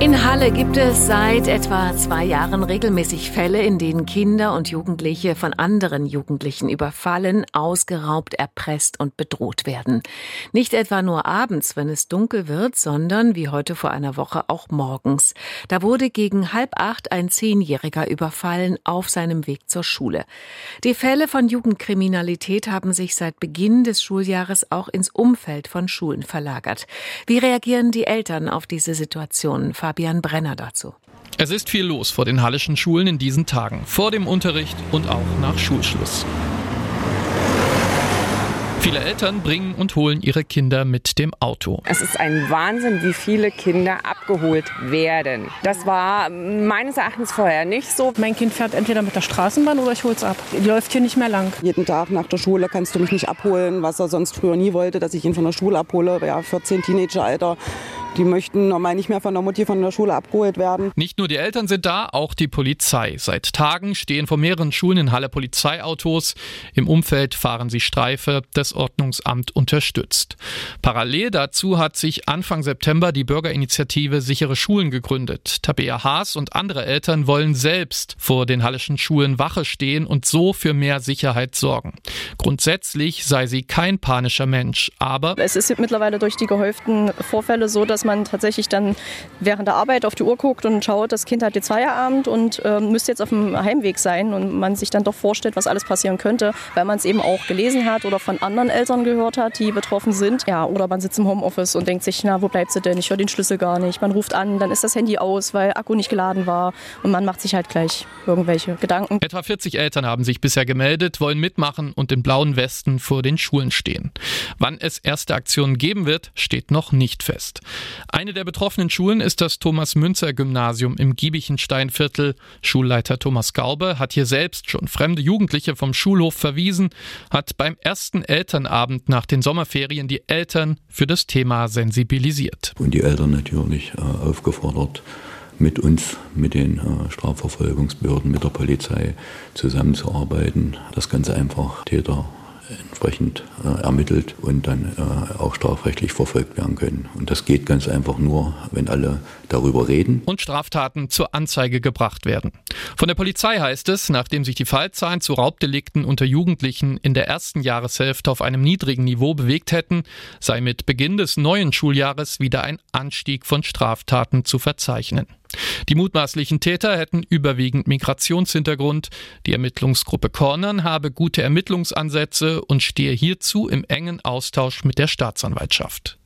In Halle gibt es seit etwa zwei Jahren regelmäßig Fälle, in denen Kinder und Jugendliche von anderen Jugendlichen überfallen, ausgeraubt, erpresst und bedroht werden. Nicht etwa nur abends, wenn es dunkel wird, sondern wie heute vor einer Woche auch morgens. Da wurde gegen halb acht ein Zehnjähriger überfallen auf seinem Weg zur Schule. Die Fälle von Jugendkriminalität haben sich seit Beginn des Schuljahres auch ins Umfeld von Schulen verlagert. Wie reagieren die Eltern auf diese Situation? Fabian Brenner dazu. Es ist viel los vor den hallischen Schulen in diesen Tagen, vor dem Unterricht und auch nach Schulschluss. Viele Eltern bringen und holen ihre Kinder mit dem Auto. Es ist ein Wahnsinn, wie viele Kinder abgeholt werden. Das war meines Erachtens vorher nicht so. Mein Kind fährt entweder mit der Straßenbahn oder ich hole es ab. Die läuft hier nicht mehr lang. Jeden Tag nach der Schule kannst du mich nicht abholen, was er sonst früher nie wollte, dass ich ihn von der Schule abhole. Ja, 14 Teenageralter die möchten normal nicht mehr von der Mutti von der Schule abgeholt werden. Nicht nur die Eltern sind da, auch die Polizei. Seit Tagen stehen vor mehreren Schulen in Halle Polizeiautos. Im Umfeld fahren sie Streife. Das Ordnungsamt unterstützt. Parallel dazu hat sich Anfang September die Bürgerinitiative Sichere Schulen gegründet. Tabea Haas und andere Eltern wollen selbst vor den hallischen Schulen Wache stehen und so für mehr Sicherheit sorgen. Grundsätzlich sei sie kein panischer Mensch, aber es ist mittlerweile durch die gehäuften Vorfälle so, dass man tatsächlich dann während der Arbeit auf die Uhr guckt und schaut, das Kind hat jetzt Feierabend und äh, müsste jetzt auf dem Heimweg sein und man sich dann doch vorstellt, was alles passieren könnte, weil man es eben auch gelesen hat oder von anderen Eltern gehört hat, die betroffen sind. Ja, oder man sitzt im Homeoffice und denkt sich, na, wo bleibt sie denn? Ich höre den Schlüssel gar nicht. Man ruft an, dann ist das Handy aus, weil Akku nicht geladen war und man macht sich halt gleich irgendwelche Gedanken. Etwa 40 Eltern haben sich bisher gemeldet, wollen mitmachen und im blauen Westen vor den Schulen stehen. Wann es erste Aktionen geben wird, steht noch nicht fest. Eine der betroffenen Schulen ist das Thomas-Münzer-Gymnasium im Giebichensteinviertel. Schulleiter Thomas Gaube hat hier selbst schon fremde Jugendliche vom Schulhof verwiesen, hat beim ersten Elternabend nach den Sommerferien die Eltern für das Thema sensibilisiert. Und die Eltern natürlich äh, aufgefordert, mit uns, mit den äh, Strafverfolgungsbehörden, mit der Polizei zusammenzuarbeiten, das Ganze einfach Täter entsprechend äh, ermittelt und dann äh, auch strafrechtlich verfolgt werden können. Und das geht ganz einfach nur, wenn alle darüber reden. Und Straftaten zur Anzeige gebracht werden. Von der Polizei heißt es, nachdem sich die Fallzahlen zu Raubdelikten unter Jugendlichen in der ersten Jahreshälfte auf einem niedrigen Niveau bewegt hätten, sei mit Beginn des neuen Schuljahres wieder ein Anstieg von Straftaten zu verzeichnen. Die mutmaßlichen Täter hätten überwiegend Migrationshintergrund. Die Ermittlungsgruppe Cornern habe gute Ermittlungsansätze und stehe hierzu im engen Austausch mit der Staatsanwaltschaft.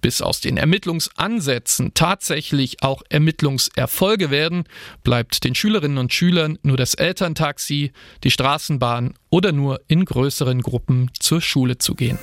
Bis aus den Ermittlungsansätzen tatsächlich auch Ermittlungserfolge werden, bleibt den Schülerinnen und Schülern nur das Elterntaxi, die Straßenbahn oder nur in größeren Gruppen zur Schule zu gehen.